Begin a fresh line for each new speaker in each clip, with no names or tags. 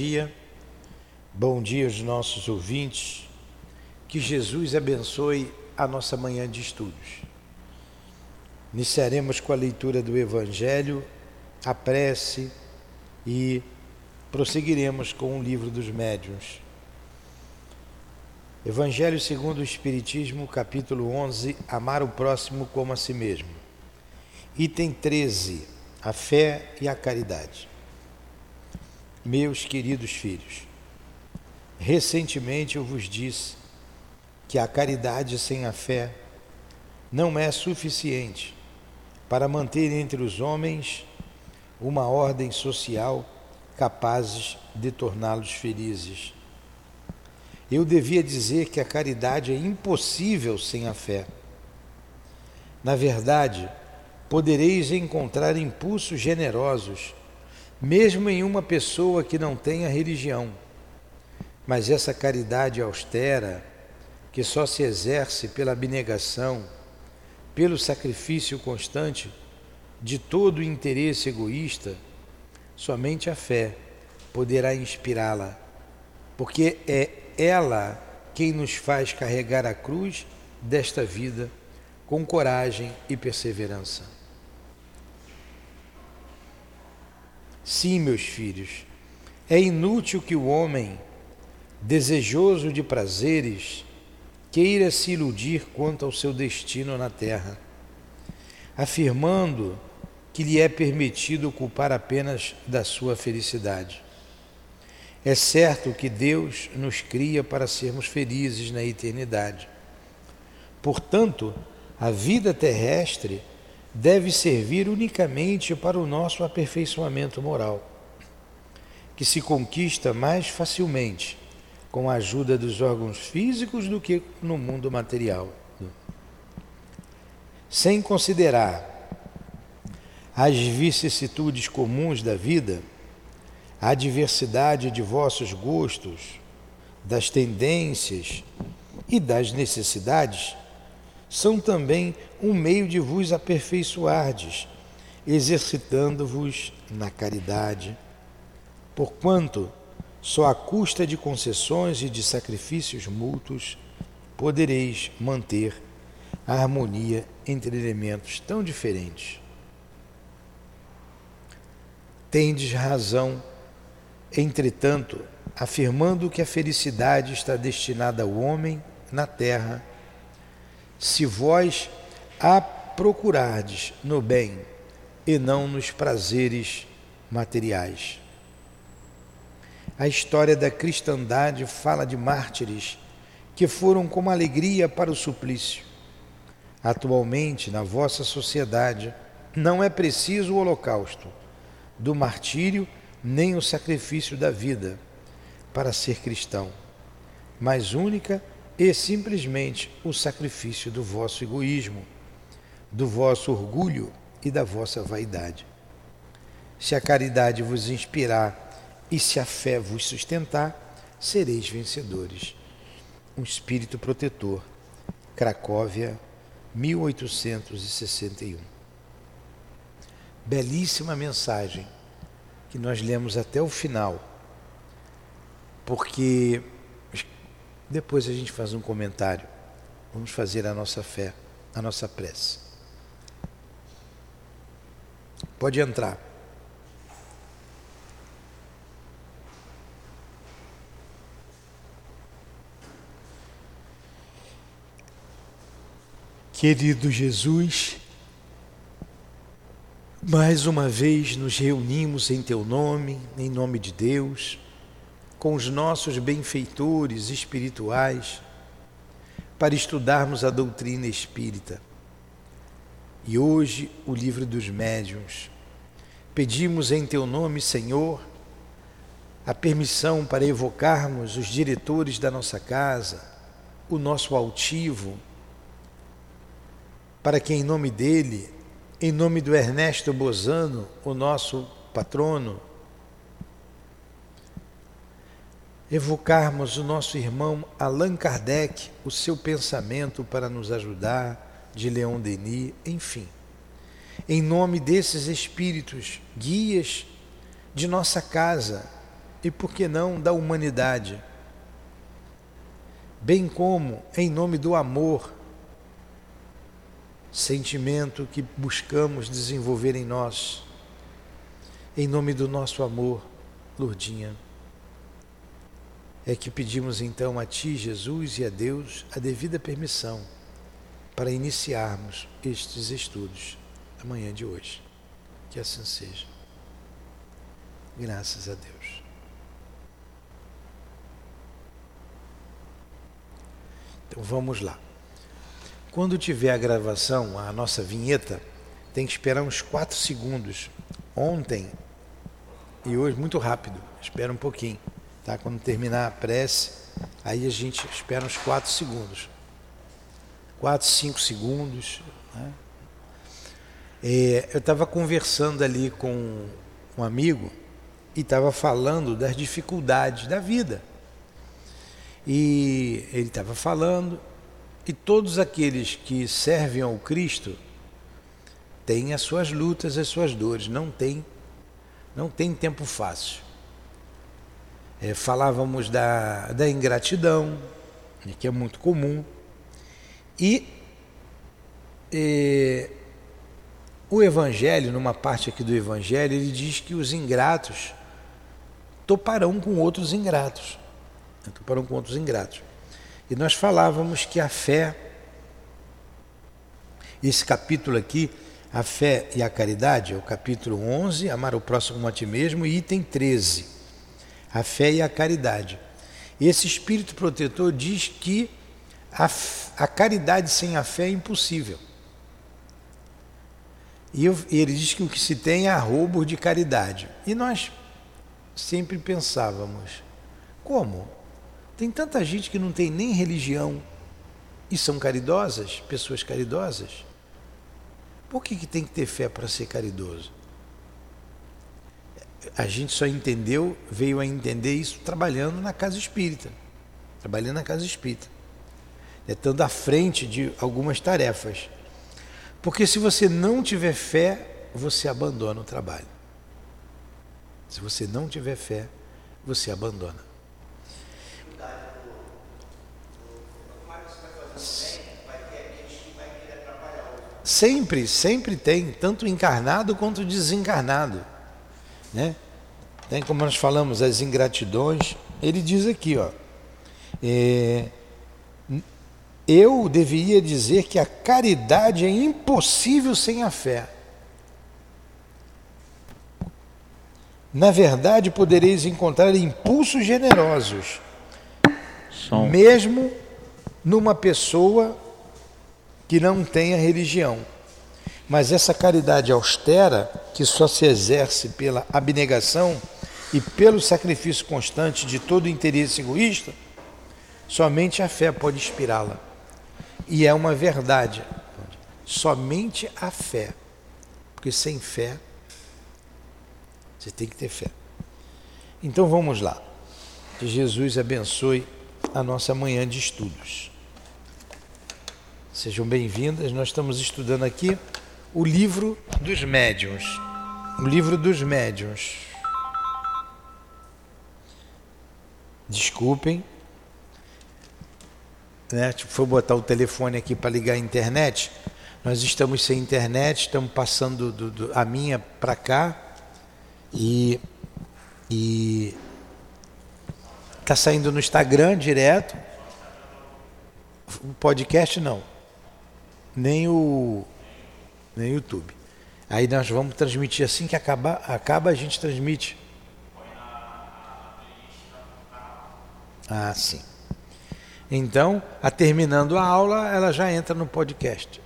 dia. Bom dia aos nossos ouvintes. Que Jesus abençoe a nossa manhã de estudos. Iniciaremos com a leitura do Evangelho, a prece e prosseguiremos com o livro dos médiuns. Evangelho segundo o Espiritismo, capítulo 11, Amar o próximo como a si mesmo. Item 13, a fé e a caridade. Meus queridos filhos, recentemente eu vos disse que a caridade sem a fé não é suficiente para manter entre os homens uma ordem social capazes de torná-los felizes. Eu devia dizer que a caridade é impossível sem a fé. Na verdade, podereis encontrar impulsos generosos mesmo em uma pessoa que não tenha religião. Mas essa caridade austera, que só se exerce pela abnegação, pelo sacrifício constante de todo o interesse egoísta, somente a fé poderá inspirá-la, porque é ela quem nos faz carregar a cruz desta vida com coragem e perseverança. Sim, meus filhos, é inútil que o homem, desejoso de prazeres, queira se iludir quanto ao seu destino na terra, afirmando que lhe é permitido ocupar apenas da sua felicidade. É certo que Deus nos cria para sermos felizes na eternidade. Portanto, a vida terrestre deve servir unicamente para o nosso aperfeiçoamento moral, que se conquista mais facilmente com a ajuda dos órgãos físicos do que no mundo material. Sem considerar as vicissitudes comuns da vida, a diversidade de vossos gostos, das tendências e das necessidades, são também um meio de vos aperfeiçoardes, exercitando-vos na caridade. Porquanto, só à custa de concessões e de sacrifícios mútuos podereis manter a harmonia entre elementos tão diferentes. Tendes razão, entretanto, afirmando que a felicidade está destinada ao homem na terra se vós a procurardes no bem e não nos prazeres materiais. A história da cristandade fala de mártires que foram como alegria para o suplício. Atualmente, na vossa sociedade, não é preciso o holocausto do martírio nem o sacrifício da vida para ser cristão, mas única e simplesmente o sacrifício do vosso egoísmo, do vosso orgulho e da vossa vaidade. Se a caridade vos inspirar e se a fé vos sustentar, sereis vencedores. Um espírito protetor. Cracóvia, 1861. Belíssima mensagem que nós lemos até o final, porque depois a gente faz um comentário. Vamos fazer a nossa fé, a nossa prece. Pode entrar. Querido Jesus, mais uma vez nos reunimos em Teu nome, em nome de Deus com os nossos benfeitores espirituais para estudarmos a doutrina espírita. E hoje, o livro dos médiuns. Pedimos em teu nome, Senhor, a permissão para evocarmos os diretores da nossa casa, o nosso altivo, para que em nome dele, em nome do Ernesto Bozano, o nosso patrono, evocarmos o nosso irmão Allan Kardec, o seu pensamento para nos ajudar, de Leon Denis, enfim. Em nome desses espíritos, guias de nossa casa, e, por que não, da humanidade, bem como em nome do amor, sentimento que buscamos desenvolver em nós, em nome do nosso amor, Lourdinha. É que pedimos então a Ti, Jesus, e a Deus a devida permissão para iniciarmos estes estudos amanhã de hoje. Que assim seja. Graças a Deus. Então vamos lá. Quando tiver a gravação, a nossa vinheta, tem que esperar uns 4 segundos. Ontem e hoje, muito rápido, espera um pouquinho. Tá? Quando terminar a prece, aí a gente espera uns 4 segundos. 4, 5 segundos. Né? É, eu estava conversando ali com um amigo e estava falando das dificuldades da vida. E ele estava falando, e todos aqueles que servem ao Cristo têm as suas lutas, as suas dores, não tem, não tem tempo fácil. É, falávamos da, da ingratidão, né, que é muito comum, e, e o Evangelho, numa parte aqui do Evangelho, ele diz que os ingratos toparão com outros ingratos. Toparão com outros ingratos. E nós falávamos que a fé, esse capítulo aqui, a fé e a caridade, é o capítulo 11, amar o próximo a ti mesmo, item 13, a fé e a caridade. Esse espírito protetor diz que a, a caridade sem a fé é impossível. E, eu, ele diz que o que se tem é arrobo de caridade. E nós sempre pensávamos: como? Tem tanta gente que não tem nem religião e são caridosas, pessoas caridosas. Por que, que tem que ter fé para ser caridoso? A gente só entendeu, veio a entender isso trabalhando na casa espírita. Trabalhando na casa espírita. É, estando à frente de algumas tarefas. Porque se você não tiver fé, você abandona o trabalho. Se você não tiver fé, você abandona. Sempre, sempre tem, tanto encarnado quanto desencarnado. Né? Tem como nós falamos, as ingratidões. Ele diz aqui, ó. É, eu deveria dizer que a caridade é impossível sem a fé. Na verdade, podereis encontrar impulsos generosos, Som. mesmo numa pessoa que não tenha religião. Mas essa caridade austera, que só se exerce pela abnegação e pelo sacrifício constante de todo interesse egoísta, somente a fé pode inspirá-la. E é uma verdade. Somente a fé. Porque sem fé você tem que ter fé. Então vamos lá. Que Jesus abençoe a nossa manhã de estudos. Sejam bem-vindas. Nós estamos estudando aqui o livro dos médiuns. O livro dos médiuns. Desculpem. Né? Tipo, foi botar o telefone aqui para ligar a internet. Nós estamos sem internet, estamos passando do, do, a minha para cá e e tá saindo no Instagram direto. O podcast não. Nem o nem o YouTube. Aí nós vamos transmitir assim que acaba, acaba a gente transmite. Ah, sim. Então, a terminando a aula, ela já entra no podcast.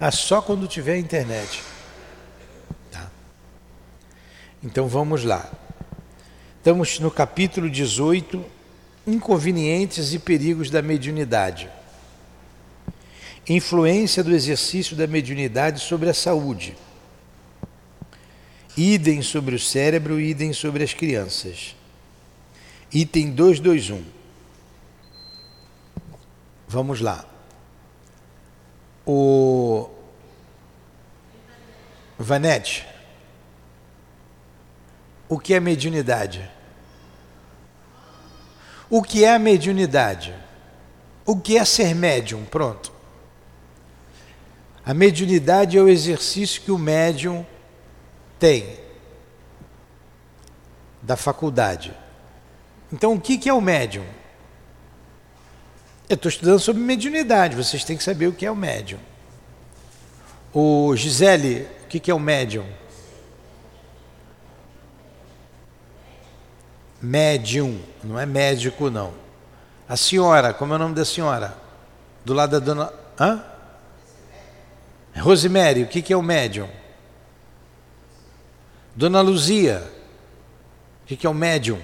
Ah, só quando tiver internet. Então vamos lá. Estamos no capítulo 18, Inconvenientes e perigos da mediunidade. Influência do exercício da mediunidade sobre a saúde. Idem sobre o cérebro, idem sobre as crianças. Item 221. Vamos lá. O Vanete. o que é mediunidade? O que é a mediunidade? O que é ser médium? Pronto. A mediunidade é o exercício que o médium tem da faculdade. Então, o que é o médium? Eu estou estudando sobre mediunidade, vocês têm que saber o que é o médium. O Gisele, o que é o médium? Médium, não é médico, não. A senhora, como é o nome da senhora? Do lado da dona. Hã? Rosemary, o que é o médium? Dona Luzia, o que é o médium?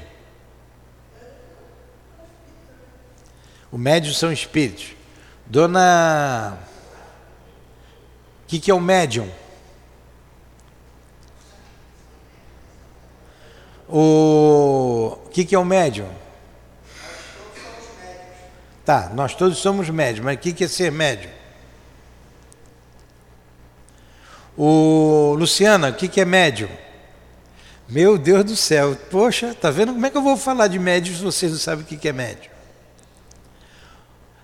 O médium são espíritos. Dona. O que é o médium? O, o que, é o médium? Tá, nós todos somos médios, mas o que, que é ser médium? O Luciana, o que, que é médium? Meu Deus do céu, poxa, tá vendo como é que eu vou falar de médios se vocês não sabem o que, que é médium?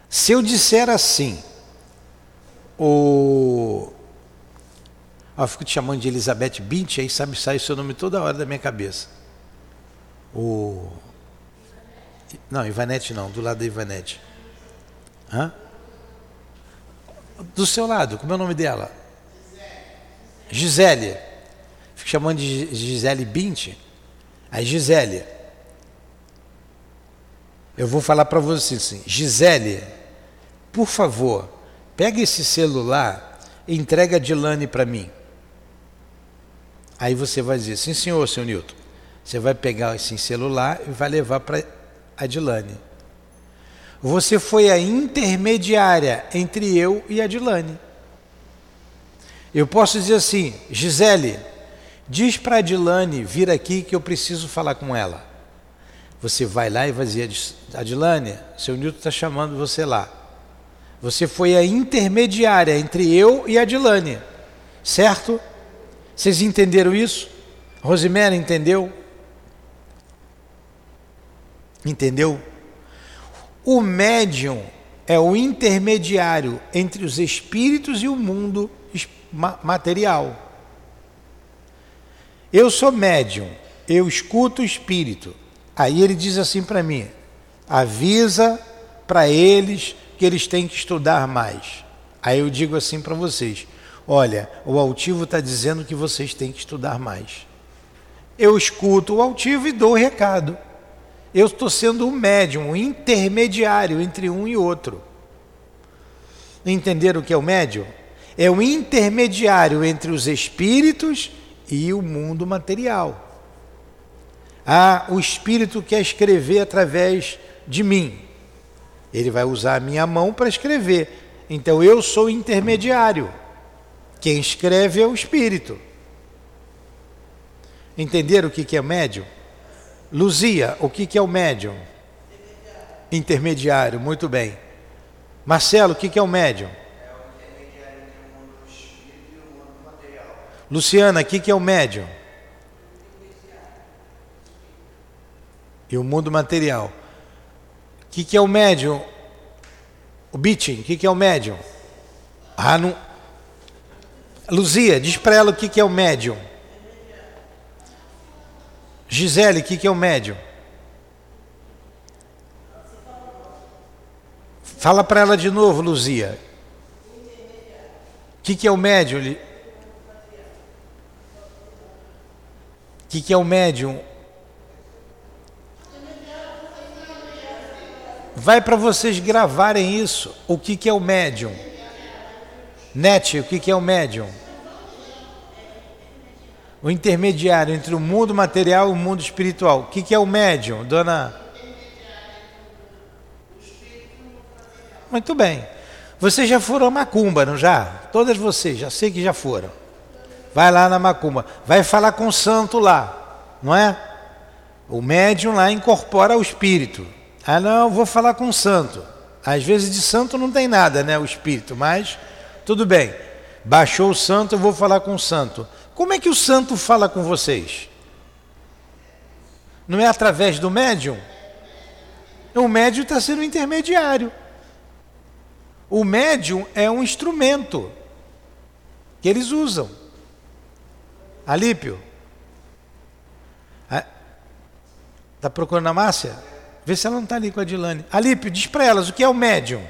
Se eu disser assim, o eu fico te chamando de Elizabeth Bint, aí sabe, sai o seu nome toda hora da minha cabeça. O. Não, Ivanete não, do lado da Ivanete. Hã? Do seu lado, como é o nome dela? Gisele. Fico chamando de Gisele Bint. Aí, Gisele. Eu vou falar para você assim: Gisele, por favor, pega esse celular e entrega a Dilane para mim. Aí você vai dizer: sim, senhor, senhor Newton. Você vai pegar esse celular e vai levar para a Dilane. Você foi a intermediária entre eu e a Dilane. Eu posso dizer assim, Gisele, diz para a Dilane vir aqui que eu preciso falar com ela. Você vai lá e vai dizer, Adilane, seu Nilton está chamando você lá. Você foi a intermediária entre eu e a Dilane, certo? Vocês entenderam isso? Rosemary entendeu? Entendeu? O médium é o intermediário entre os espíritos e o mundo material. Eu sou médium, eu escuto o espírito. Aí ele diz assim para mim: avisa para eles que eles têm que estudar mais. Aí eu digo assim para vocês: olha, o altivo está dizendo que vocês têm que estudar mais. Eu escuto o altivo e dou o recado. Eu estou sendo um médium, um intermediário entre um e outro. Entenderam o que é o médium? É o intermediário entre os espíritos e o mundo material. Ah, o espírito quer escrever através de mim. Ele vai usar a minha mão para escrever. Então eu sou intermediário. Quem escreve é o espírito. Entenderam o que é médium? Luzia, o que, é o médium? Intermediário. muito bem. Marcelo, o que é o médium? É o intermediário entre o mundo do espírito e o mundo material. Luciana, o que, que é o médium? E o mundo material. O que, que é o médium? O Bitin, o que, que é o médium? Ah, não. Luzia, diz para ela o que, que é o médium. Gisele, o que, que é o médium? Fala para ela de novo, Luzia. O que, que é o médium? Que, que é o médium? Vai para vocês gravarem isso. O que, que é o médium? Net, o que, que é o médium? o intermediário entre o mundo material e o mundo espiritual. O que, que é o médium, dona? Muito bem. Vocês já foram a Macumba, não já? Todas vocês, já sei que já foram. Vai lá na Macumba, vai falar com o santo lá, não é? O médium lá incorpora o espírito. Ah, não, vou falar com o santo. Às vezes de santo não tem nada, né? O espírito, mas tudo bem. Baixou o santo, eu vou falar com o santo. Como é que o santo fala com vocês? Não é através do médium? O médium está sendo intermediário. O médium é um instrumento que eles usam. Alípio. Está procurando a Márcia? Vê se ela não está ali com a Dilane. Alípio, diz para elas o que é o médium.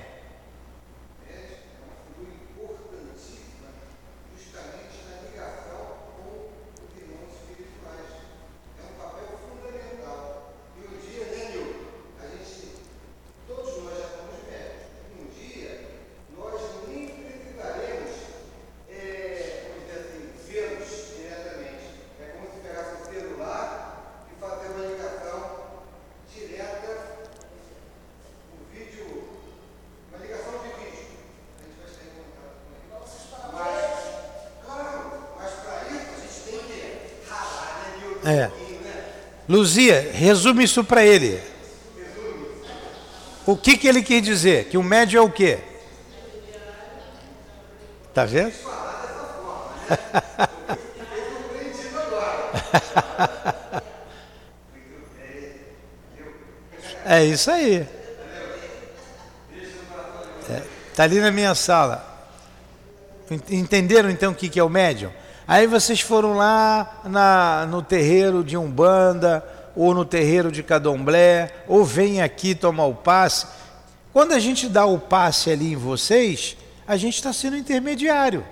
Luzia, resume isso para ele. O que, que ele quer dizer? Que o médio é o quê? Tá vendo? é isso aí. É, tá ali na minha sala. Entenderam então o que, que é o médium? Aí vocês foram lá na, no terreiro de Umbanda, ou no terreiro de Cadomblé, ou vem aqui tomar o passe. Quando a gente dá o passe ali em vocês, a gente está sendo intermediário.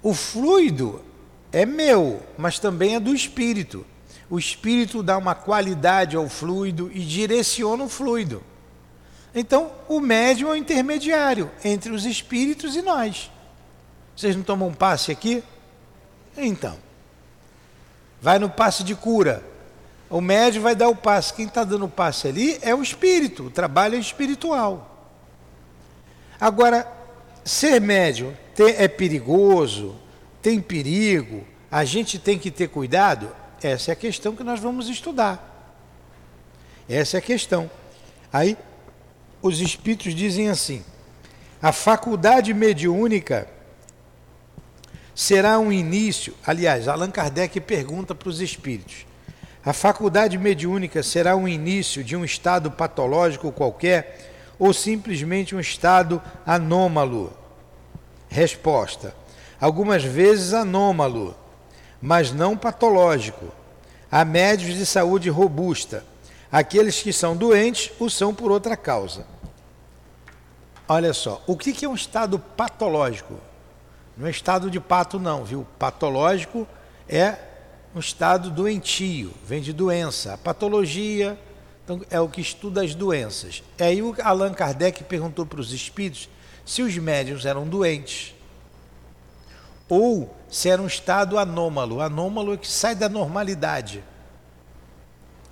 O fluido é meu, mas também é do espírito. O espírito dá uma qualidade ao fluido e direciona o fluido. Então, o médium é o intermediário entre os espíritos e nós. Vocês não tomam passe aqui? Então, vai no passe de cura. O médium vai dar o passe. Quem está dando o passe ali é o espírito, o trabalho é espiritual. Agora, ser médium é perigoso, tem perigo, a gente tem que ter cuidado? Essa é a questão que nós vamos estudar. Essa é a questão. Aí, os espíritos dizem assim: a faculdade mediúnica será um início. Aliás, Allan Kardec pergunta para os espíritos: a faculdade mediúnica será um início de um estado patológico qualquer ou simplesmente um estado anômalo? Resposta: algumas vezes anômalo, mas não patológico. Há médios de saúde robusta. Aqueles que são doentes o são por outra causa. Olha só, o que é um estado patológico? Não é estado de pato, não, viu? Patológico é um estado doentio, vem de doença. A patologia então, é o que estuda as doenças. É aí o Allan Kardec perguntou para os espíritos se os médiums eram doentes ou se era um estado anômalo. Anômalo é que sai da normalidade.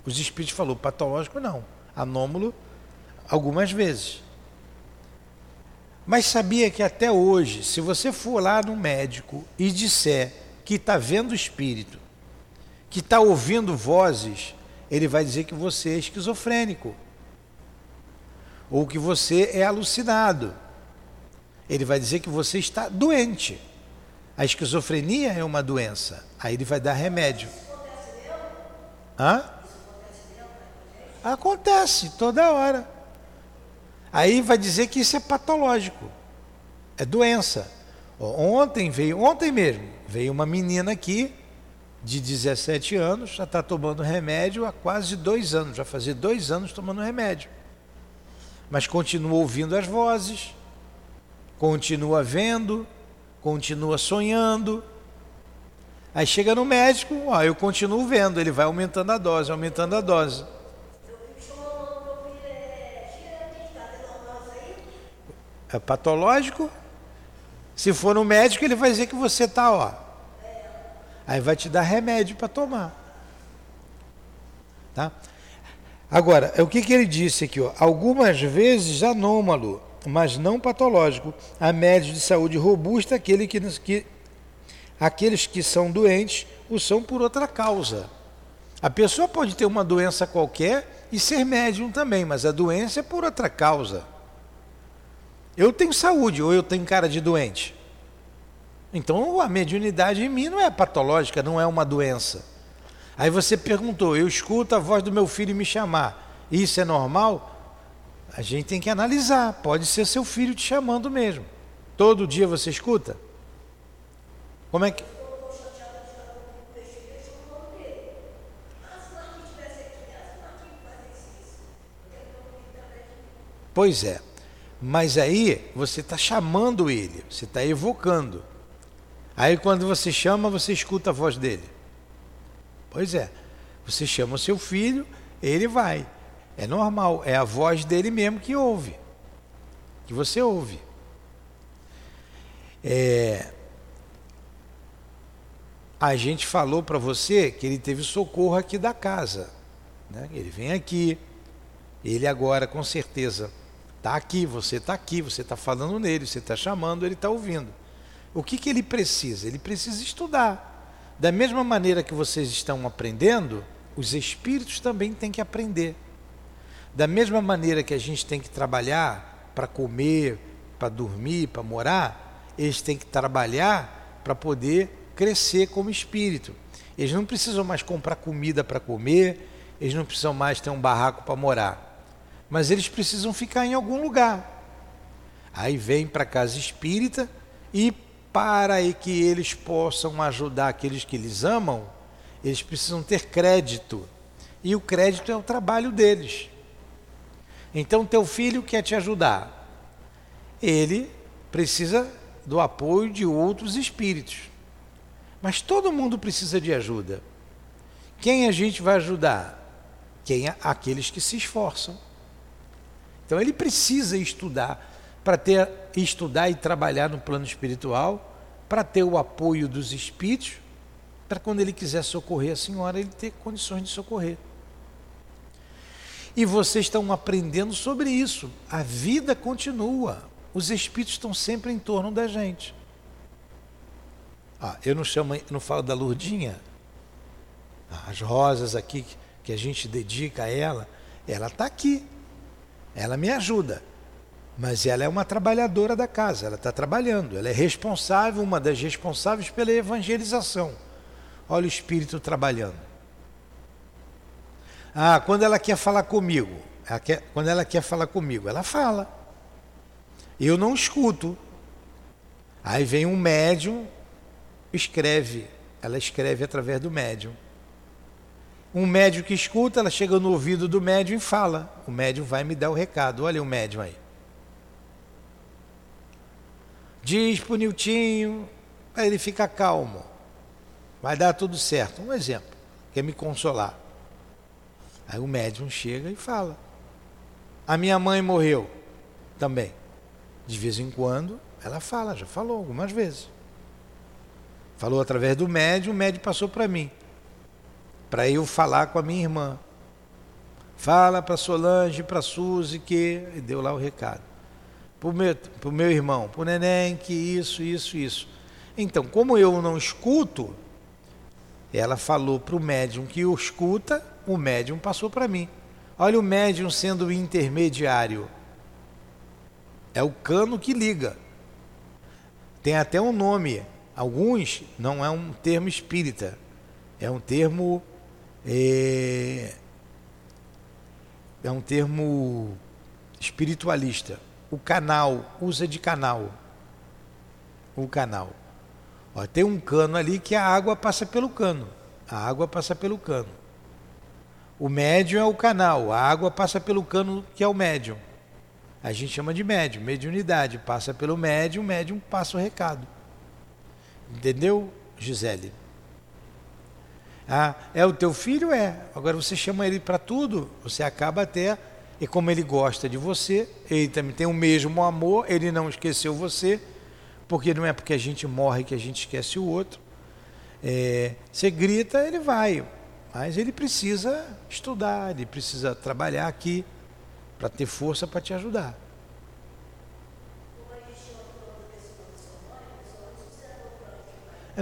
Os espíritos falou patológico não, anômalo algumas vezes. Mas sabia que até hoje, se você for lá no médico e disser que está vendo espírito, que está ouvindo vozes, ele vai dizer que você é esquizofrênico. Ou que você é alucinado. Ele vai dizer que você está doente. A esquizofrenia é uma doença. Aí ele vai dar remédio. Hã? Acontece toda hora. Aí vai dizer que isso é patológico, é doença. Ontem veio, ontem mesmo, veio uma menina aqui de 17 anos, já está tomando remédio há quase dois anos, já fazia dois anos tomando remédio. Mas continua ouvindo as vozes, continua vendo, continua sonhando. Aí chega no médico, ó, eu continuo vendo, ele vai aumentando a dose, aumentando a dose. É patológico. Se for no médico, ele vai dizer que você está, ó. Aí vai te dar remédio para tomar. Tá? Agora, o que, que ele disse aqui, ó? Algumas vezes anômalo, mas não patológico. A médios de saúde robusta, aquele que, que, aqueles que são doentes o são por outra causa. A pessoa pode ter uma doença qualquer e ser médium também, mas a doença é por outra causa. Eu tenho saúde ou eu tenho cara de doente? Então a mediunidade em mim não é patológica, não é uma doença. Aí você perguntou, eu escuto a voz do meu filho me chamar. Isso é normal? A gente tem que analisar. Pode ser seu filho te chamando mesmo. Todo dia você escuta? Como é que. Pois é. Mas aí você está chamando ele, você está evocando. Aí quando você chama, você escuta a voz dele. Pois é. Você chama o seu filho, ele vai. É normal, é a voz dele mesmo que ouve. Que você ouve. É, a gente falou para você que ele teve socorro aqui da casa. Né? Ele vem aqui, ele agora com certeza está aqui, você está aqui, você está falando nele, você está chamando, ele está ouvindo. O que, que ele precisa? Ele precisa estudar. Da mesma maneira que vocês estão aprendendo, os espíritos também têm que aprender. Da mesma maneira que a gente tem que trabalhar para comer, para dormir, para morar, eles têm que trabalhar para poder crescer como espírito. Eles não precisam mais comprar comida para comer, eles não precisam mais ter um barraco para morar, mas eles precisam ficar em algum lugar. Aí vem para a casa espírita e para que eles possam ajudar aqueles que eles amam, eles precisam ter crédito. E o crédito é o trabalho deles. Então teu filho quer te ajudar. Ele precisa do apoio de outros espíritos. Mas todo mundo precisa de ajuda. Quem a gente vai ajudar? Quem aqueles que se esforçam. Então ele precisa estudar para ter estudar e trabalhar no plano espiritual, para ter o apoio dos espíritos, para quando ele quiser socorrer a senhora, ele ter condições de socorrer. E vocês estão aprendendo sobre isso. A vida continua. Os espíritos estão sempre em torno da gente. Ah, eu não chamo, não falo da Lurdinha. As rosas aqui que a gente dedica a ela, ela está aqui. Ela me ajuda. Mas ela é uma trabalhadora da casa, ela está trabalhando, ela é responsável, uma das responsáveis pela evangelização. Olha o espírito trabalhando. Ah, quando ela quer falar comigo, ela quer, quando ela quer falar comigo, ela fala. Eu não escuto. Aí vem um médium escreve, ela escreve através do médium. Um médium que escuta, ela chega no ouvido do médium e fala. O médium vai me dar o recado. Olha o médium aí. Diz pro Niltinho, aí ele fica calmo. Vai dar tudo certo. Um exemplo, quer me consolar. Aí o médium chega e fala. A minha mãe morreu também. De vez em quando ela fala, já falou algumas vezes. Falou através do médium, o médium passou para mim. Para eu falar com a minha irmã. Fala para Solange, para Suzy que. E deu lá o recado. Para o meu, meu irmão, para o neném, que isso, isso, isso. Então, como eu não escuto, ela falou para o médium que o escuta, o médium passou para mim. Olha o médium sendo o intermediário. É o cano que liga. Tem até um nome, Alguns não é um termo espírita, é um termo é, é um termo espiritualista. O canal, usa de canal. O canal. Ó, tem um cano ali que a água passa pelo cano. A água passa pelo cano. O médium é o canal, a água passa pelo cano que é o médium. A gente chama de médium, mediunidade. Passa pelo médium, o médium passa o recado. Entendeu, Gisele? Ah, é o teu filho? É. Agora você chama ele para tudo, você acaba até. E como ele gosta de você, ele também tem o mesmo amor, ele não esqueceu você, porque não é porque a gente morre que a gente esquece o outro. É, você grita, ele vai, mas ele precisa estudar, ele precisa trabalhar aqui para ter força para te ajudar.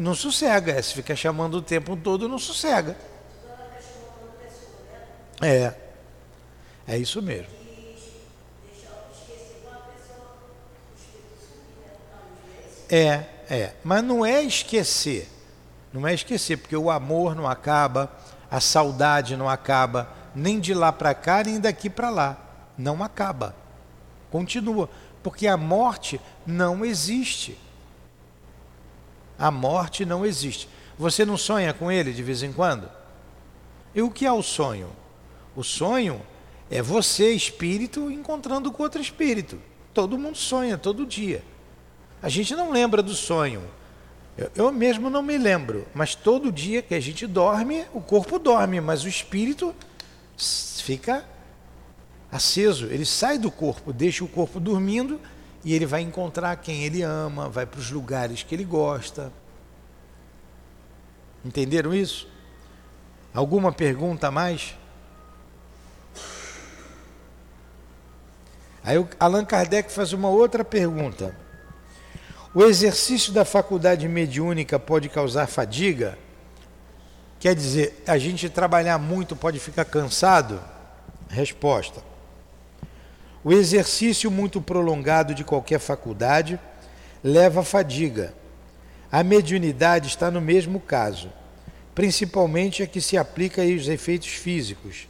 Não sossega, é, se fica chamando o tempo todo, não sossega. É. É isso mesmo. É, é. Mas não é esquecer. Não é esquecer, porque o amor não acaba, a saudade não acaba, nem de lá para cá, nem daqui para lá. Não acaba. Continua. Porque a morte não existe. A morte não existe. Você não sonha com ele de vez em quando? E o que é o sonho? O sonho é você, espírito, encontrando com outro espírito. Todo mundo sonha todo dia. A gente não lembra do sonho. Eu, eu, mesmo não me lembro, mas todo dia que a gente dorme, o corpo dorme, mas o espírito fica aceso. Ele sai do corpo, deixa o corpo dormindo e ele vai encontrar quem ele ama, vai para os lugares que ele gosta. Entenderam isso? Alguma pergunta a mais? Aí Allan Kardec faz uma outra pergunta. O exercício da faculdade mediúnica pode causar fadiga? Quer dizer, a gente trabalhar muito pode ficar cansado? Resposta: O exercício muito prolongado de qualquer faculdade leva a fadiga. A mediunidade está no mesmo caso, principalmente a que se aplica aos efeitos físicos.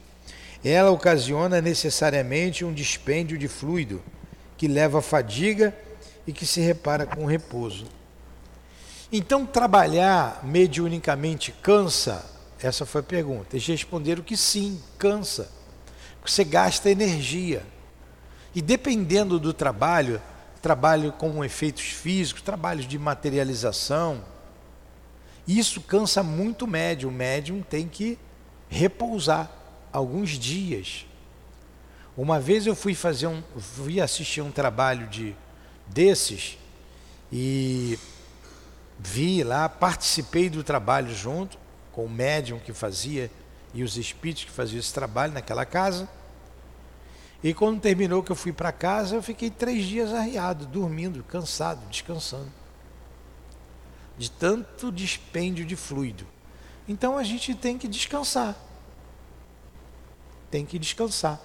Ela ocasiona necessariamente um dispêndio de fluido que leva a fadiga e que se repara com repouso. Então, trabalhar mediunicamente cansa? Essa foi a pergunta. Eles responderam que sim, cansa. Porque você gasta energia. E dependendo do trabalho, trabalho com efeitos físicos, trabalhos de materialização, isso cansa muito o médium. O médium tem que repousar alguns dias. Uma vez eu fui fazer um, fui assistir um trabalho de desses e vi lá, participei do trabalho junto com o médium que fazia e os espíritos que faziam esse trabalho naquela casa. E quando terminou que eu fui para casa, eu fiquei três dias arriado, dormindo, cansado, descansando. De tanto dispêndio de fluido. Então a gente tem que descansar. Tem que descansar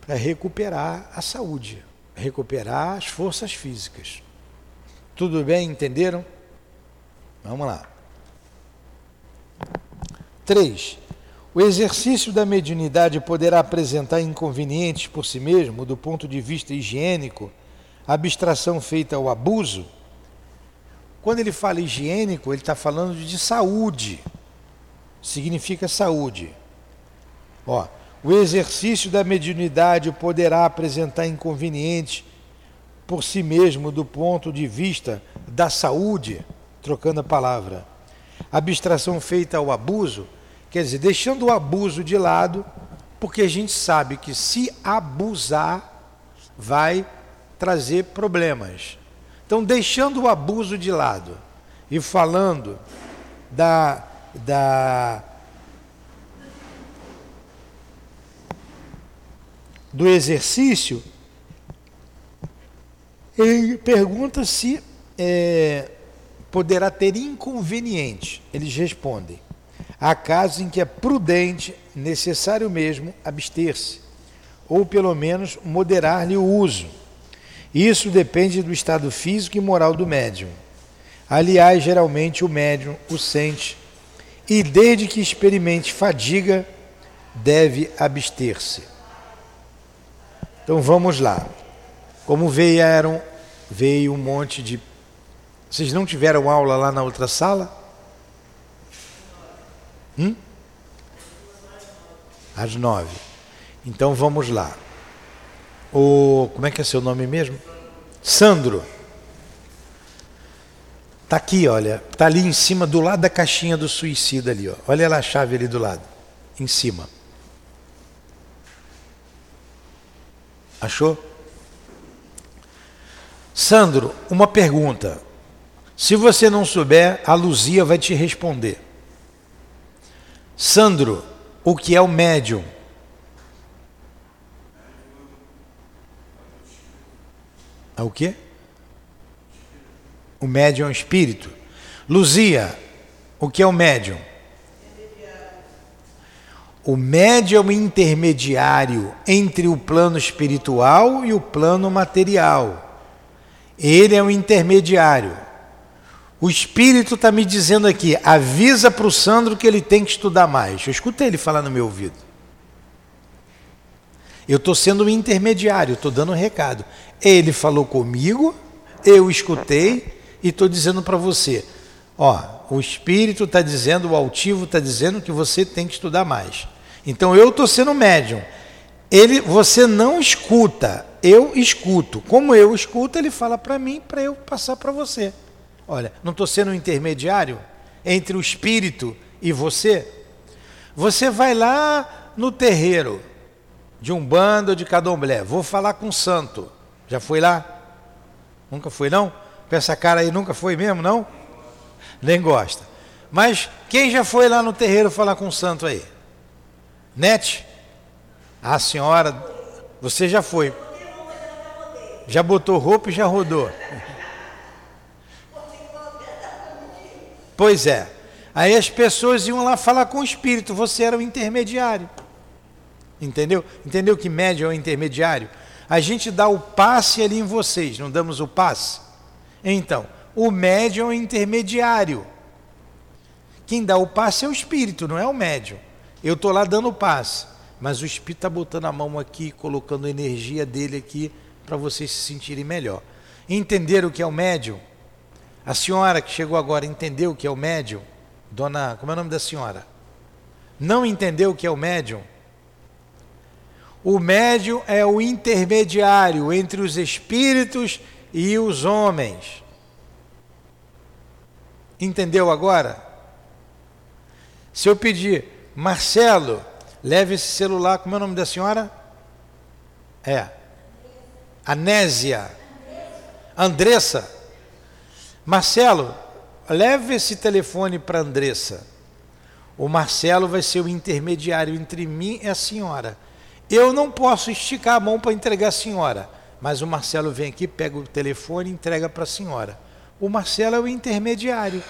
para recuperar a saúde recuperar as forças físicas. Tudo bem? Entenderam? Vamos lá. 3. O exercício da mediunidade poderá apresentar inconvenientes por si mesmo, do ponto de vista higiênico, abstração feita ao abuso. Quando ele fala higiênico, ele está falando de saúde. Significa saúde. Ó, o exercício da mediunidade poderá apresentar inconvenientes por si mesmo do ponto de vista da saúde, trocando a palavra. Abstração feita ao abuso, quer dizer, deixando o abuso de lado, porque a gente sabe que se abusar vai trazer problemas. Então, deixando o abuso de lado e falando da, da do exercício, ele pergunta se é, poderá ter inconveniente. Eles respondem: há casos em que é prudente, necessário mesmo, abster-se, ou pelo menos moderar-lhe o uso. Isso depende do estado físico e moral do médium. Aliás, geralmente o médium o sente e, desde que experimente fadiga, deve abster-se. Então vamos lá. Como vieram, veio um monte de. Vocês não tiveram aula lá na outra sala? Hum? Às nove. Então vamos lá. O como é que é seu nome mesmo? Sandro. Tá aqui, olha, tá ali em cima do lado da caixinha do suicida ali, ó. Olha lá a chave ali do lado, em cima. Achou? Sandro, uma pergunta. Se você não souber, a Luzia vai te responder. Sandro, o que é o médium? É o quê? O médium é um espírito. Luzia, o que é o médium? O médium é o intermediário entre o plano espiritual e o plano material. Ele é o intermediário. O espírito está me dizendo aqui, avisa para o Sandro que ele tem que estudar mais. Eu escutei ele falar no meu ouvido. Eu estou sendo um intermediário, estou dando um recado. Ele falou comigo, eu escutei e estou dizendo para você: ó, o espírito está dizendo, o altivo está dizendo que você tem que estudar mais. Então eu estou sendo médium. Ele, você não escuta, eu escuto. Como eu escuto, ele fala para mim para eu passar para você. Olha, não estou sendo um intermediário entre o espírito e você? Você vai lá no terreiro de um bando de Cadomblé, vou falar com o santo. Já foi lá? Nunca foi não? Com essa cara aí nunca foi mesmo, não? Nem gosta. Mas quem já foi lá no terreiro falar com o santo aí? Nete? A senhora, você já foi. Já botou roupa e já rodou. Pois é. Aí as pessoas iam lá falar com o espírito, você era o intermediário. Entendeu? Entendeu que médio é o intermediário? A gente dá o passe ali em vocês, não damos o passe? Então, o médio é o intermediário. Quem dá o passe é o espírito, não é o médio. Eu estou lá dando o passe, mas o espírito está botando a mão aqui, colocando a energia dele aqui para vocês se sentirem melhor. Entenderam o que é o médio? A senhora que chegou agora entendeu o que é o médium? Dona, como é o nome da senhora? Não entendeu o que é o médium? O médium é o intermediário entre os espíritos e os homens. Entendeu agora? Se eu pedir, Marcelo, leve esse celular, como é o nome da senhora? É. Anésia. Andressa. Marcelo, leve esse telefone para Andressa. O Marcelo vai ser o intermediário entre mim e a senhora. Eu não posso esticar a mão para entregar a senhora, mas o Marcelo vem aqui, pega o telefone e entrega para a senhora. O Marcelo é o intermediário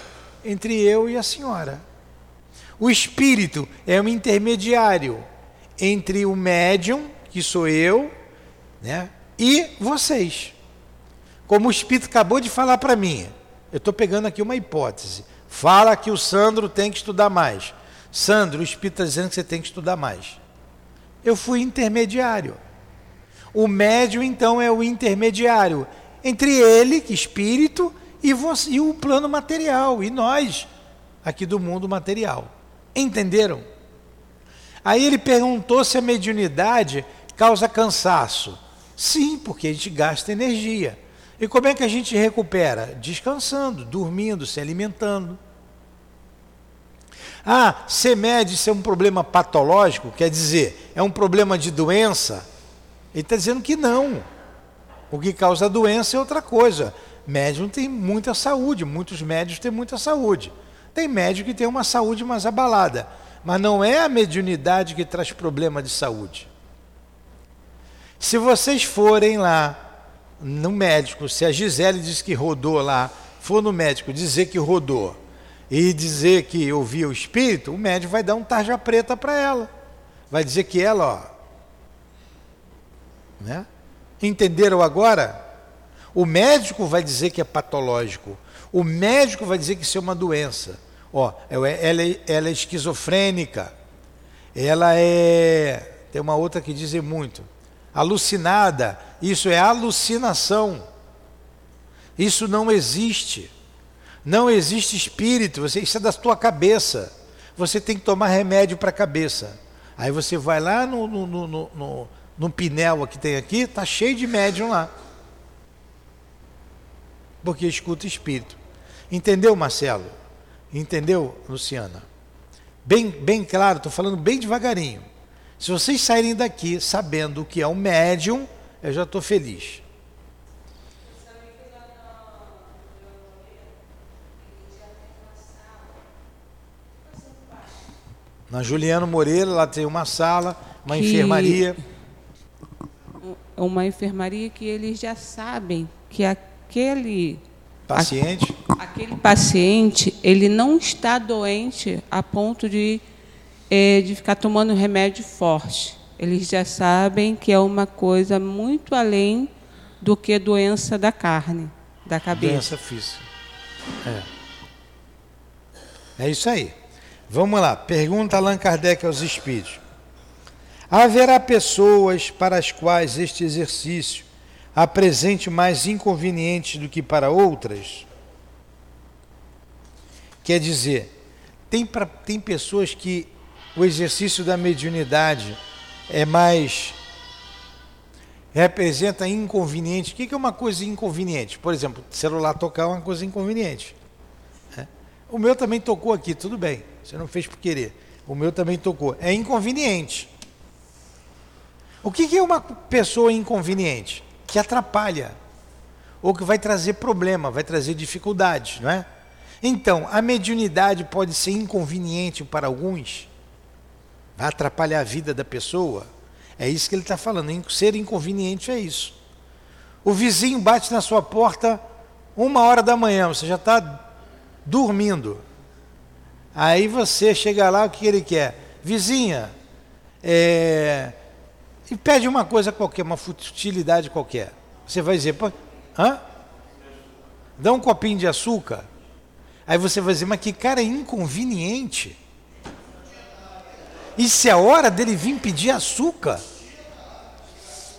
entre eu e a senhora. O espírito é o intermediário entre o médium, que sou eu, né, e vocês. Como o espírito acabou de falar para mim, eu estou pegando aqui uma hipótese. Fala que o Sandro tem que estudar mais. Sandro, o Espírito está dizendo que você tem que estudar mais. Eu fui intermediário. O médium, então, é o intermediário entre ele, que espírito, e, você, e o plano material, e nós, aqui do mundo material. Entenderam? Aí ele perguntou se a mediunidade causa cansaço. Sim, porque a gente gasta energia. E como é que a gente recupera? Descansando, dormindo, se alimentando. Ah, ser médico é um problema patológico, quer dizer, é um problema de doença? Ele está dizendo que não. O que causa doença é outra coisa. Médium tem muita saúde, muitos médicos têm muita saúde. Tem médico que tem uma saúde mais abalada, mas não é a mediunidade que traz problema de saúde. Se vocês forem lá no médico, se a Gisele diz que rodou lá, for no médico dizer que rodou e dizer que ouvia o espírito, o médico vai dar um tarja preta para ela. Vai dizer que ela, ó. Né? Entenderam agora? O médico vai dizer que é patológico. O médico vai dizer que isso é uma doença. Ó, ela, é, ela é esquizofrênica. Ela é. Tem uma outra que dizem muito alucinada, isso é alucinação. Isso não existe. Não existe espírito, você, isso é da tua cabeça. Você tem que tomar remédio para a cabeça. Aí você vai lá no, no, no, no, no Pinel que tem aqui, está cheio de médium lá. Porque escuta espírito. Entendeu, Marcelo? Entendeu, Luciana? Bem, bem claro, estou falando bem devagarinho. Se vocês saírem daqui sabendo o que é um médium, eu já estou feliz. Na Juliano Moreira, lá tem uma sala, uma que... enfermaria.
Uma enfermaria que eles já sabem que aquele
paciente,
aquele paciente, ele não está doente a ponto de é, de ficar tomando remédio forte. Eles já sabem que é uma coisa muito além do que doença da carne, da cabeça.
Doença física. É. É isso aí. Vamos lá. Pergunta Allan Kardec aos espíritos. Haverá pessoas para as quais este exercício apresente mais inconvenientes do que para outras? Quer dizer, tem, pra, tem pessoas que o exercício da mediunidade é mais. representa inconveniente. O que é uma coisa inconveniente? Por exemplo, celular tocar é uma coisa inconveniente. É. O meu também tocou aqui, tudo bem. Você não fez por querer. O meu também tocou. É inconveniente. O que é uma pessoa inconveniente? Que atrapalha. Ou que vai trazer problema, vai trazer dificuldades, não é? Então, a mediunidade pode ser inconveniente para alguns, vai atrapalhar a vida da pessoa. É isso que ele está falando. Ser inconveniente é isso. O vizinho bate na sua porta uma hora da manhã, você já está dormindo. Aí você chega lá, o que ele quer? Vizinha, é... e pede uma coisa qualquer, uma futilidade qualquer. Você vai dizer, hã? Dá um copinho de açúcar. Aí você vai dizer, mas que cara inconveniente. Isso é hora dele vir pedir açúcar.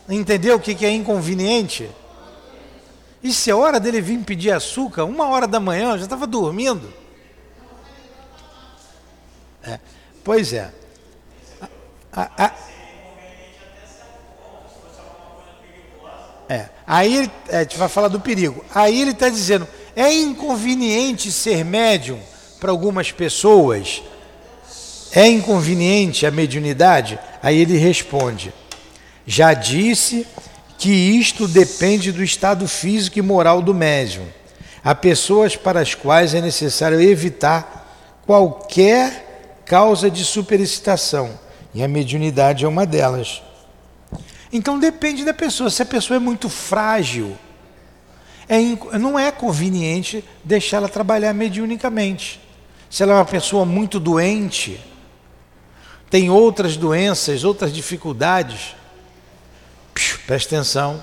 Entendeu o que é inconveniente? Isso é hora dele vir pedir açúcar, uma hora da manhã, eu já estava dormindo. É, pois é. A, a, é. Aí é, a gente vai falar do perigo. Aí ele está dizendo, é inconveniente ser médium para algumas pessoas? É inconveniente a mediunidade? Aí ele responde: Já disse que isto depende do estado físico e moral do médium. Há pessoas para as quais é necessário evitar qualquer causa de superexcitação, e a mediunidade é uma delas. Então depende da pessoa. Se a pessoa é muito frágil, é, não é conveniente deixá-la trabalhar mediunicamente. Se ela é uma pessoa muito doente, tem outras doenças, outras dificuldades, presta atenção,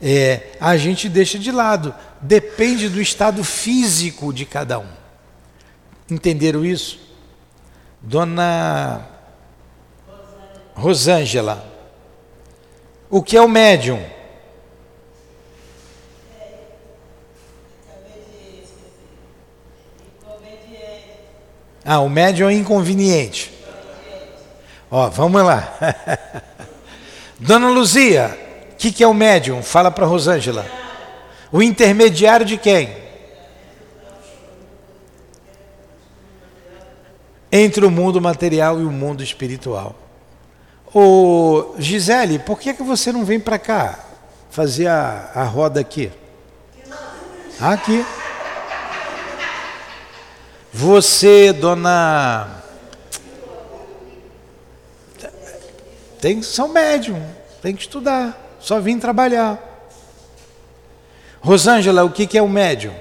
é, a gente deixa de lado. Depende do estado físico de cada um. Entenderam isso? Dona Rosângela, o que é o médium? Ah, o médium é inconveniente. Ó, vamos lá. Dona Luzia, o que, que é o médium? Fala para Rosângela. O intermediário de quem? Entre o mundo material e o mundo espiritual. Ô Gisele, por que, que você não vem para cá fazer a, a roda aqui? Aqui. Você, dona. Tem, são médium, tem que estudar, só vim trabalhar. Rosângela, o que, que é o médium?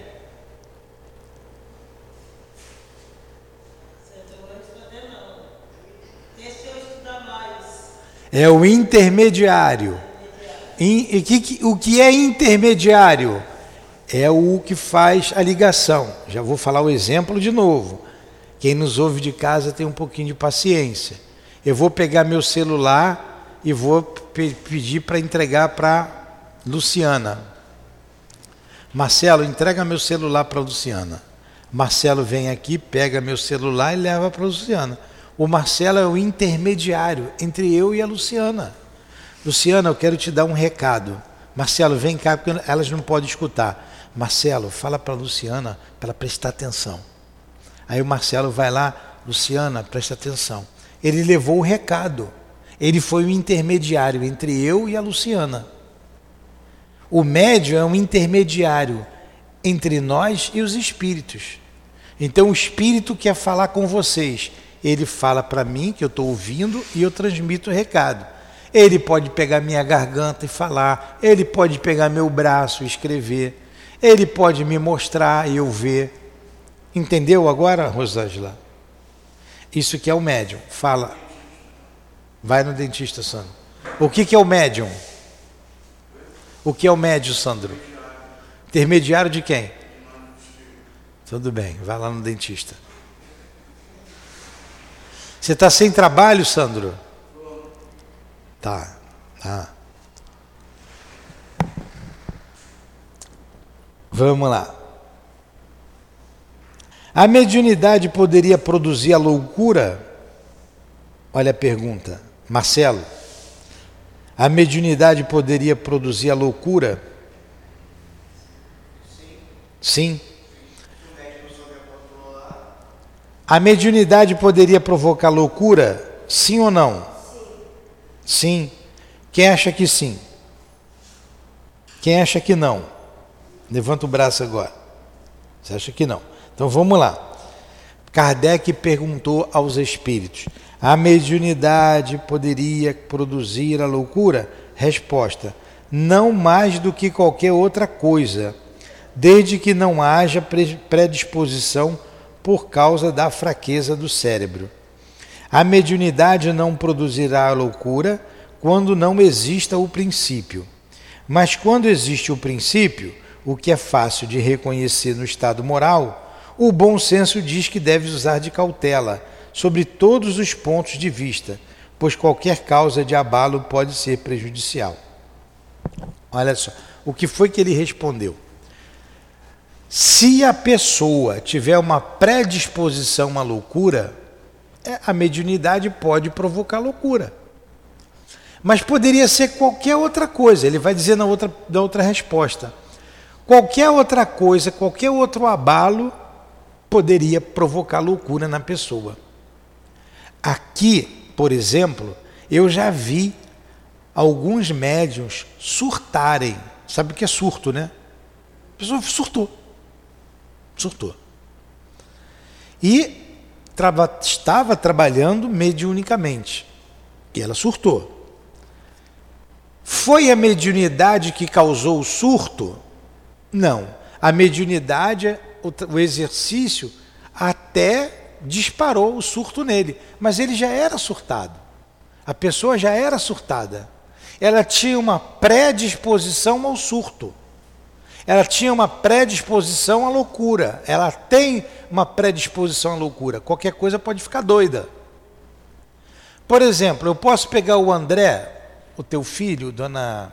É o intermediário. E, que, o que é intermediário? é o que faz a ligação. Já vou falar o exemplo de novo. Quem nos ouve de casa tem um pouquinho de paciência. Eu vou pegar meu celular e vou pe pedir para entregar para Luciana. Marcelo, entrega meu celular para Luciana. Marcelo vem aqui, pega meu celular e leva para Luciana. O Marcelo é o intermediário entre eu e a Luciana. Luciana, eu quero te dar um recado. Marcelo, vem cá, porque elas não podem escutar. Marcelo, fala para Luciana para prestar atenção. Aí o Marcelo vai lá, Luciana, presta atenção. Ele levou o recado. Ele foi o intermediário entre eu e a Luciana. O médio é um intermediário entre nós e os espíritos. Então o espírito quer falar com vocês. Ele fala para mim, que eu estou ouvindo, e eu transmito o recado. Ele pode pegar minha garganta e falar, ele pode pegar meu braço e escrever. Ele pode me mostrar e eu ver. Entendeu agora, Rosângela? Isso que é o médium. Fala. Vai no dentista, Sandro. O que, que é o médium? O que é o médium, Sandro? Intermediário de quem? Tudo bem, vai lá no dentista. Você está sem trabalho, Sandro? Tá, tá. Vamos lá. A mediunidade poderia produzir a loucura? Olha a pergunta, Marcelo. A mediunidade poderia produzir a loucura? Sim. Sim. A mediunidade poderia provocar loucura? Sim ou não? Sim. Quem acha que sim? Quem acha que não? Levanta o braço agora. Você acha que não? Então vamos lá. Kardec perguntou aos espíritos: a mediunidade poderia produzir a loucura? Resposta: não mais do que qualquer outra coisa, desde que não haja predisposição por causa da fraqueza do cérebro. A mediunidade não produzirá a loucura quando não exista o princípio. Mas quando existe o princípio, o que é fácil de reconhecer no estado moral, o bom senso diz que deves usar de cautela sobre todos os pontos de vista, pois qualquer causa de abalo pode ser prejudicial. Olha só, o que foi que ele respondeu? Se a pessoa tiver uma predisposição à loucura, é, a mediunidade pode provocar loucura. Mas poderia ser qualquer outra coisa, ele vai dizer na outra, na outra resposta. Qualquer outra coisa, qualquer outro abalo poderia provocar loucura na pessoa. Aqui, por exemplo, eu já vi alguns médiums surtarem. Sabe o que é surto, né? A pessoa surtou surtou. E trava, estava trabalhando mediunicamente. E ela surtou. Foi a mediunidade que causou o surto? Não. A mediunidade, o, o exercício, até disparou o surto nele. Mas ele já era surtado. A pessoa já era surtada. Ela tinha uma predisposição ao surto ela tinha uma predisposição à loucura. Ela tem uma predisposição à loucura. Qualquer coisa pode ficar doida. Por exemplo, eu posso pegar o André, o teu filho, dona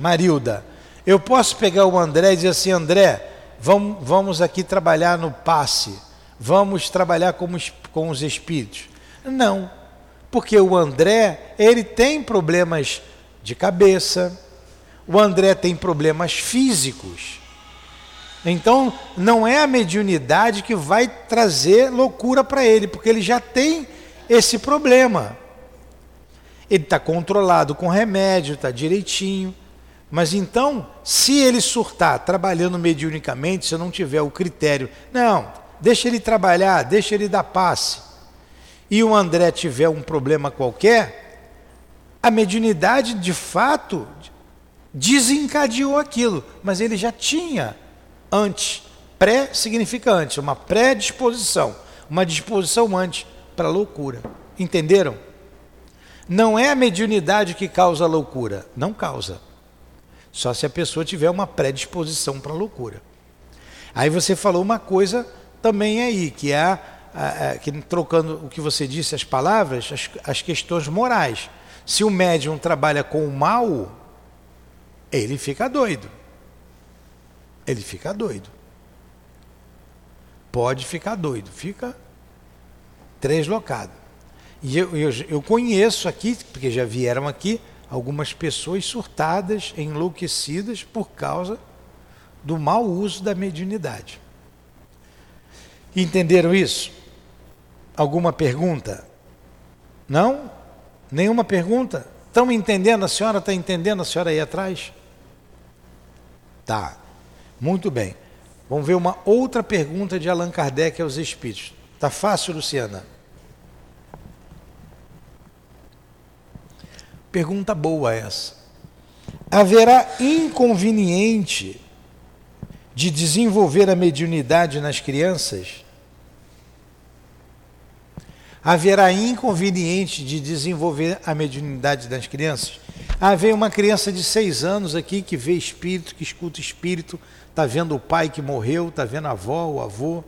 Marilda. Eu posso pegar o André e dizer assim: André, vamos, vamos aqui trabalhar no passe. Vamos trabalhar com os, com os espíritos. Não, porque o André, ele tem problemas de cabeça, o André tem problemas físicos. Então, não é a mediunidade que vai trazer loucura para ele, porque ele já tem esse problema. Ele está controlado com remédio, está direitinho. Mas então, se ele surtar trabalhando mediunicamente, se eu não tiver o critério, não, deixa ele trabalhar, deixa ele dar passe, e o André tiver um problema qualquer, a mediunidade de fato desencadeou aquilo, mas ele já tinha antes. Pré significa antes, uma predisposição, uma disposição antes para loucura. Entenderam? Não é a mediunidade que causa a loucura, não causa. Só se a pessoa tiver uma predisposição para loucura. Aí você falou uma coisa também aí, que é a, a, a, que, trocando o que você disse, as palavras, as, as questões morais. Se o médium trabalha com o mal, ele fica doido. Ele fica doido. Pode ficar doido, fica translocado. E eu, eu, eu conheço aqui, porque já vieram aqui, algumas pessoas surtadas, enlouquecidas por causa do mau uso da mediunidade. Entenderam isso? Alguma pergunta? Não? Nenhuma pergunta? Estão entendendo? A senhora está entendendo? A senhora aí atrás? Tá. Muito bem. Vamos ver uma outra pergunta de Allan Kardec aos Espíritos. Tá fácil, Luciana? Pergunta boa essa. Haverá inconveniente de desenvolver a mediunidade nas crianças? Haverá inconveniente de desenvolver a mediunidade das crianças? Ah, vem uma criança de seis anos aqui que vê espírito, que escuta espírito, está vendo o pai que morreu, está vendo a avó, o avô.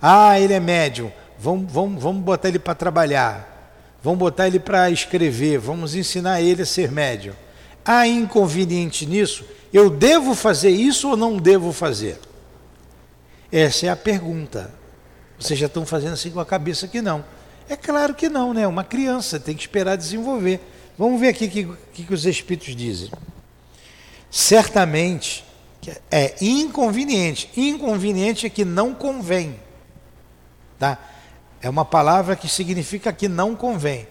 Ah, ele é médium. vamos, vamos, vamos botar ele para trabalhar, vamos botar ele para escrever, vamos ensinar ele a ser médium. Há inconveniente nisso? Eu devo fazer isso ou não devo fazer? Essa é a pergunta. Vocês já estão fazendo assim com a cabeça que não. É claro que não, né? Uma criança tem que esperar desenvolver. Vamos ver aqui o que, que, que os espíritos dizem. Certamente é inconveniente. Inconveniente é que não convém. Tá? É uma palavra que significa que não convém.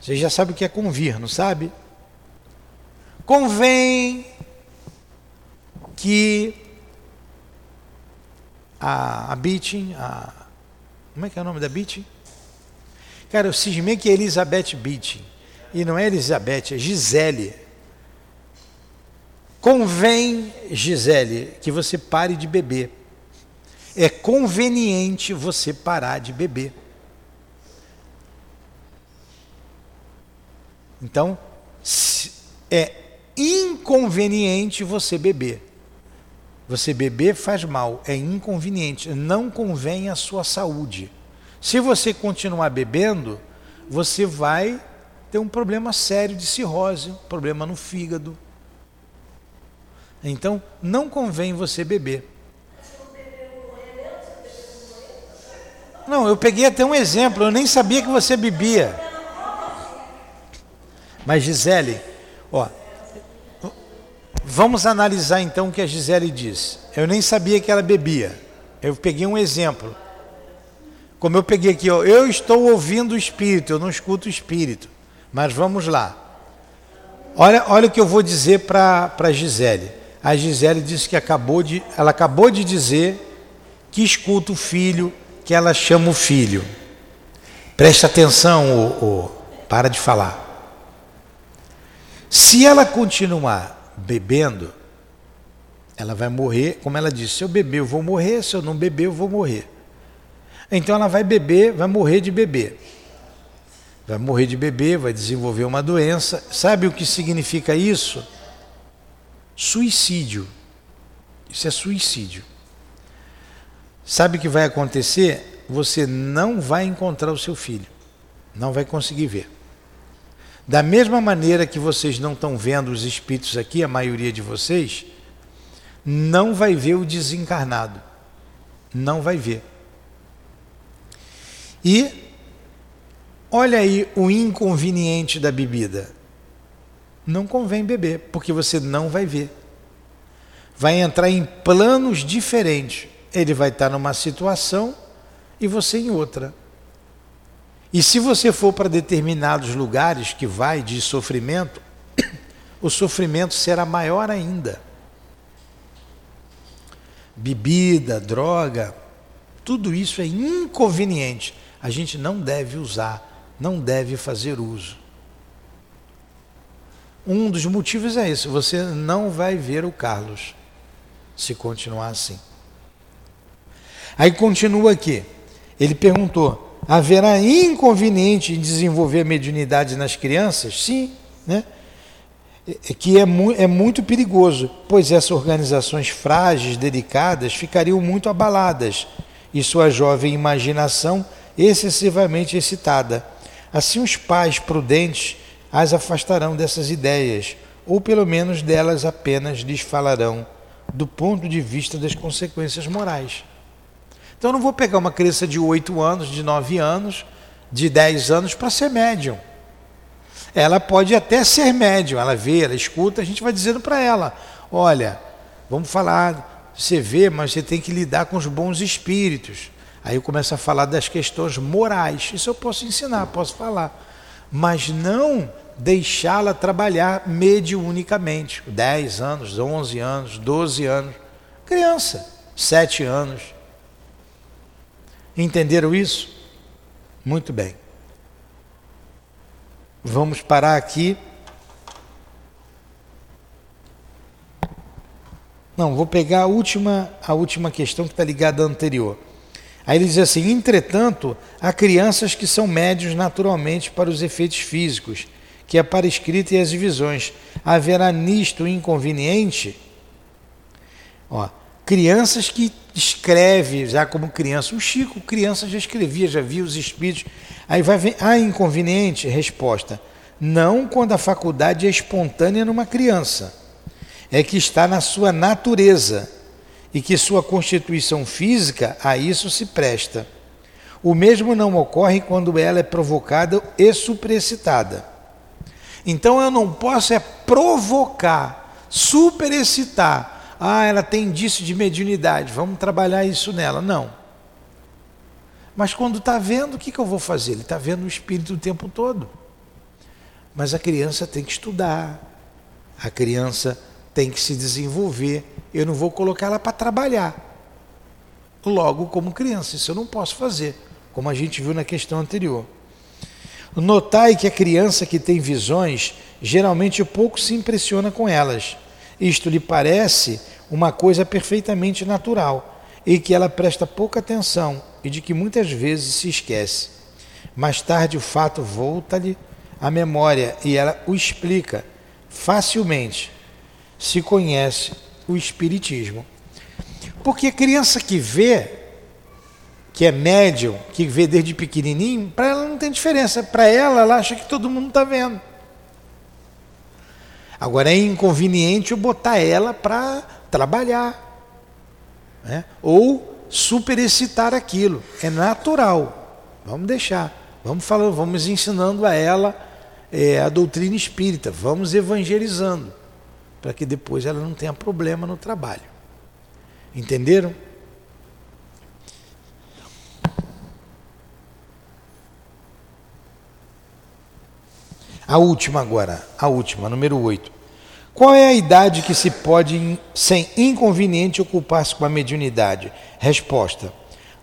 Você já sabe o que é convir, não sabe? Convém que a, a Beating, a, como é que é o nome da Beating? Cara, eu cismei que é Elizabeth Beating. E não é Elizabeth, é Gisele. Convém, Gisele, que você pare de beber. É conveniente você parar de beber. Então, é inconveniente você beber. Você beber faz mal, é inconveniente, não convém à sua saúde. Se você continuar bebendo, você vai ter um problema sério de cirrose, um problema no fígado. Então, não convém você beber. Não, eu peguei até um exemplo, eu nem sabia que você bebia. Mas Gisele, ó, Vamos analisar então o que a Gisele diz. Eu nem sabia que ela bebia. Eu peguei um exemplo. Como eu peguei aqui, ó, eu estou ouvindo o espírito, eu não escuto o espírito. Mas vamos lá. Olha, olha o que eu vou dizer para a Gisele. A Gisele disse que acabou de, ela acabou de dizer que escuta o filho, que ela chama o filho. Preste atenção, o, para de falar. Se ela continuar bebendo, ela vai morrer, como ela disse, se eu beber eu vou morrer, se eu não beber eu vou morrer. Então ela vai beber, vai morrer de beber. Vai morrer de beber, vai desenvolver uma doença. Sabe o que significa isso? Suicídio. Isso é suicídio. Sabe o que vai acontecer? Você não vai encontrar o seu filho. Não vai conseguir ver. Da mesma maneira que vocês não estão vendo os espíritos aqui, a maioria de vocês, não vai ver o desencarnado. Não vai ver. E olha aí o inconveniente da bebida. Não convém beber, porque você não vai ver. Vai entrar em planos diferentes. Ele vai estar numa situação e você em outra. E se você for para determinados lugares que vai de sofrimento, o sofrimento será maior ainda. Bebida, droga, tudo isso é inconveniente. A gente não deve usar, não deve fazer uso. Um dos motivos é esse: você não vai ver o Carlos se continuar assim. Aí continua aqui. Ele perguntou: haverá inconveniente em desenvolver a mediunidade nas crianças? Sim, né? É que é, mu é muito perigoso, pois essas organizações frágeis, delicadas, ficariam muito abaladas e sua jovem imaginação excessivamente excitada. Assim, os pais prudentes as afastarão dessas ideias, ou pelo menos delas apenas lhes falarão, do ponto de vista das consequências morais. Então eu não vou pegar uma criança de 8 anos, de 9 anos, de 10 anos para ser médium. Ela pode até ser médium, ela vê, ela escuta, a gente vai dizendo para ela: olha, vamos falar, você vê, mas você tem que lidar com os bons espíritos. Aí eu começo a falar das questões morais. Isso eu posso ensinar, posso falar. Mas não deixá-la trabalhar mediunicamente. 10 anos, 11 anos, 12 anos. Criança, 7 anos. Entenderam isso? Muito bem. Vamos parar aqui. Não, vou pegar a última, a última questão que está ligada à anterior. Aí ele diz assim: entretanto, há crianças que são médios naturalmente para os efeitos físicos, que é para escrita e as divisões. Haverá nisto inconveniente? Ó, crianças que escreve já como criança. O Chico, criança, já escrevia, já via os espíritos. Aí vai ver, ah, inconveniente? Resposta: não quando a faculdade é espontânea numa criança. É que está na sua natureza e que sua constituição física a isso se presta. O mesmo não ocorre quando ela é provocada e superexcitada. Então eu não posso é provocar, superexcitar. Ah, ela tem indício de mediunidade, vamos trabalhar isso nela. Não. Mas quando está vendo, o que, que eu vou fazer? Ele está vendo o espírito o tempo todo. Mas a criança tem que estudar, a criança tem que se desenvolver. Eu não vou colocar ela para trabalhar. Logo, como criança, isso eu não posso fazer, como a gente viu na questão anterior. Notai que a criança que tem visões geralmente pouco se impressiona com elas. Isto lhe parece uma coisa perfeitamente natural e que ela presta pouca atenção e de que muitas vezes se esquece. Mais tarde o fato volta-lhe à memória e ela o explica facilmente. Se conhece o Espiritismo. Porque criança que vê, que é médium, que vê desde pequenininho, para ela não tem diferença. Para ela, ela acha que todo mundo está vendo. Agora é inconveniente eu botar ela para trabalhar. Né? Ou superexcitar aquilo. É natural. Vamos deixar. Vamos falando, vamos ensinando a ela é, a doutrina espírita. Vamos evangelizando para que depois ela não tenha problema no trabalho. Entenderam? A última agora, a última, número 8. Qual é a idade que se pode, sem inconveniente, ocupar-se com a mediunidade? Resposta: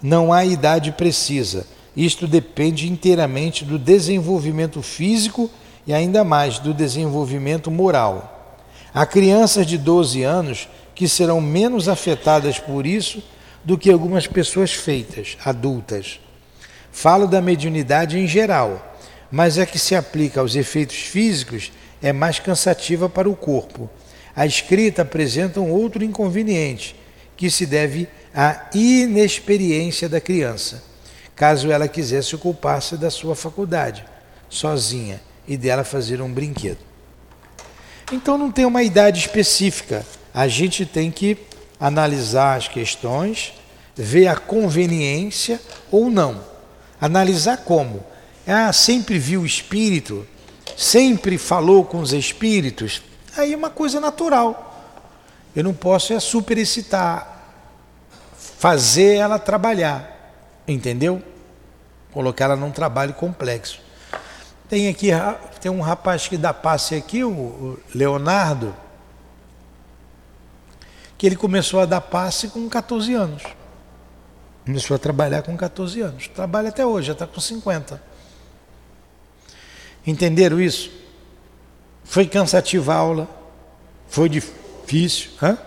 Não há idade precisa. Isto depende inteiramente do desenvolvimento físico e ainda mais do desenvolvimento moral. Há crianças de 12 anos que serão menos afetadas por isso do que algumas pessoas feitas, adultas. Falo da mediunidade em geral, mas a que se aplica aos efeitos físicos é mais cansativa para o corpo. A escrita apresenta um outro inconveniente, que se deve à inexperiência da criança, caso ela quisesse ocupar-se da sua faculdade, sozinha, e dela fazer um brinquedo. Então não tem uma idade específica. A gente tem que analisar as questões, ver a conveniência ou não. Analisar como? Ah, sempre viu o espírito, sempre falou com os espíritos. Aí é uma coisa natural. Eu não posso é superexcitar, fazer ela trabalhar, entendeu? Colocar ela num trabalho complexo. Tem aqui, tem um rapaz que dá passe aqui, o Leonardo, que ele começou a dar passe com 14 anos. Começou a trabalhar com 14 anos. Trabalha até hoje, já está com 50. Entenderam isso? Foi cansativa a aula? Foi difícil? Hã?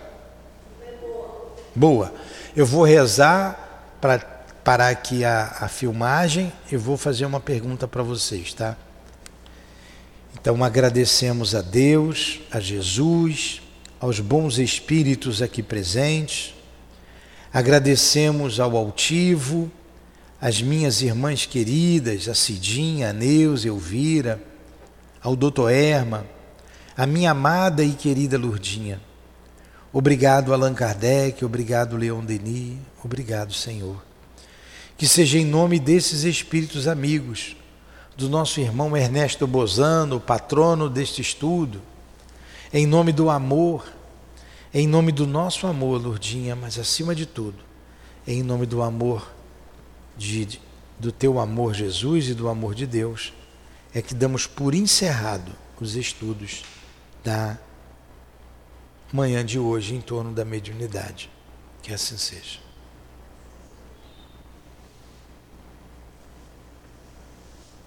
Boa. Eu vou rezar para parar aqui a, a filmagem e vou fazer uma pergunta para vocês, tá? Então agradecemos a Deus, a Jesus, aos bons espíritos aqui presentes, agradecemos ao altivo, às minhas irmãs queridas, a Cidinha, a Neuza, Elvira, ao doutor Erma, a minha amada e querida Lurdinha. Obrigado, Allan Kardec, obrigado, Leon Denis, obrigado, Senhor. Que seja em nome desses espíritos amigos do nosso irmão Ernesto Bozano, patrono deste estudo, em nome do amor, em nome do nosso amor, Lourdinha, mas acima de tudo, em nome do amor, de, do teu amor, Jesus, e do amor de Deus, é que damos por encerrado os estudos da manhã de hoje em torno da mediunidade. Que assim seja.